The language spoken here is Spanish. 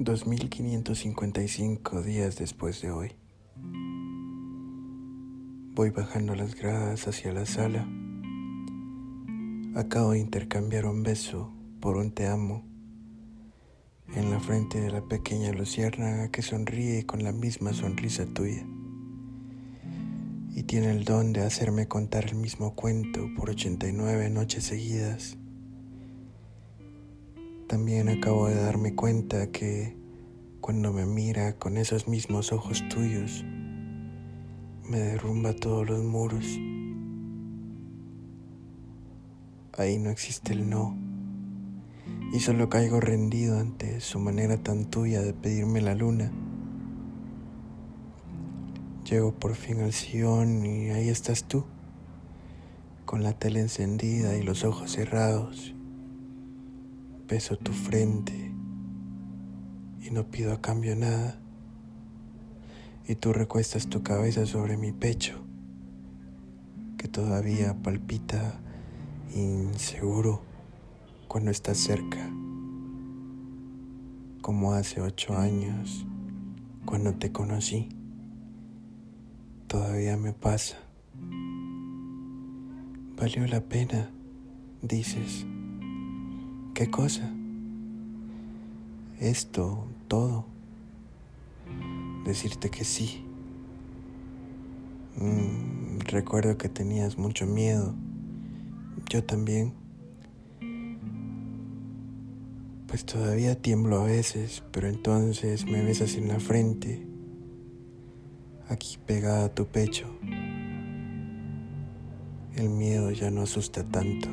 2555 días después de hoy. Voy bajando las gradas hacia la sala. Acabo de intercambiar un beso por un te amo en la frente de la pequeña luciérnaga que sonríe con la misma sonrisa tuya y tiene el don de hacerme contar el mismo cuento por 89 noches seguidas. También acabo de darme cuenta que cuando me mira con esos mismos ojos tuyos, me derrumba todos los muros. Ahí no existe el no. Y solo caigo rendido ante su manera tan tuya de pedirme la luna. Llego por fin al sillón y ahí estás tú, con la tele encendida y los ojos cerrados beso tu frente y no pido a cambio nada. Y tú recuestas tu cabeza sobre mi pecho, que todavía palpita inseguro cuando estás cerca, como hace ocho años, cuando te conocí. Todavía me pasa. Valió la pena, dices. ¿Qué cosa? Esto, todo. Decirte que sí. Mm, recuerdo que tenías mucho miedo. Yo también. Pues todavía tiemblo a veces, pero entonces me besas en la frente, aquí pegada a tu pecho. El miedo ya no asusta tanto.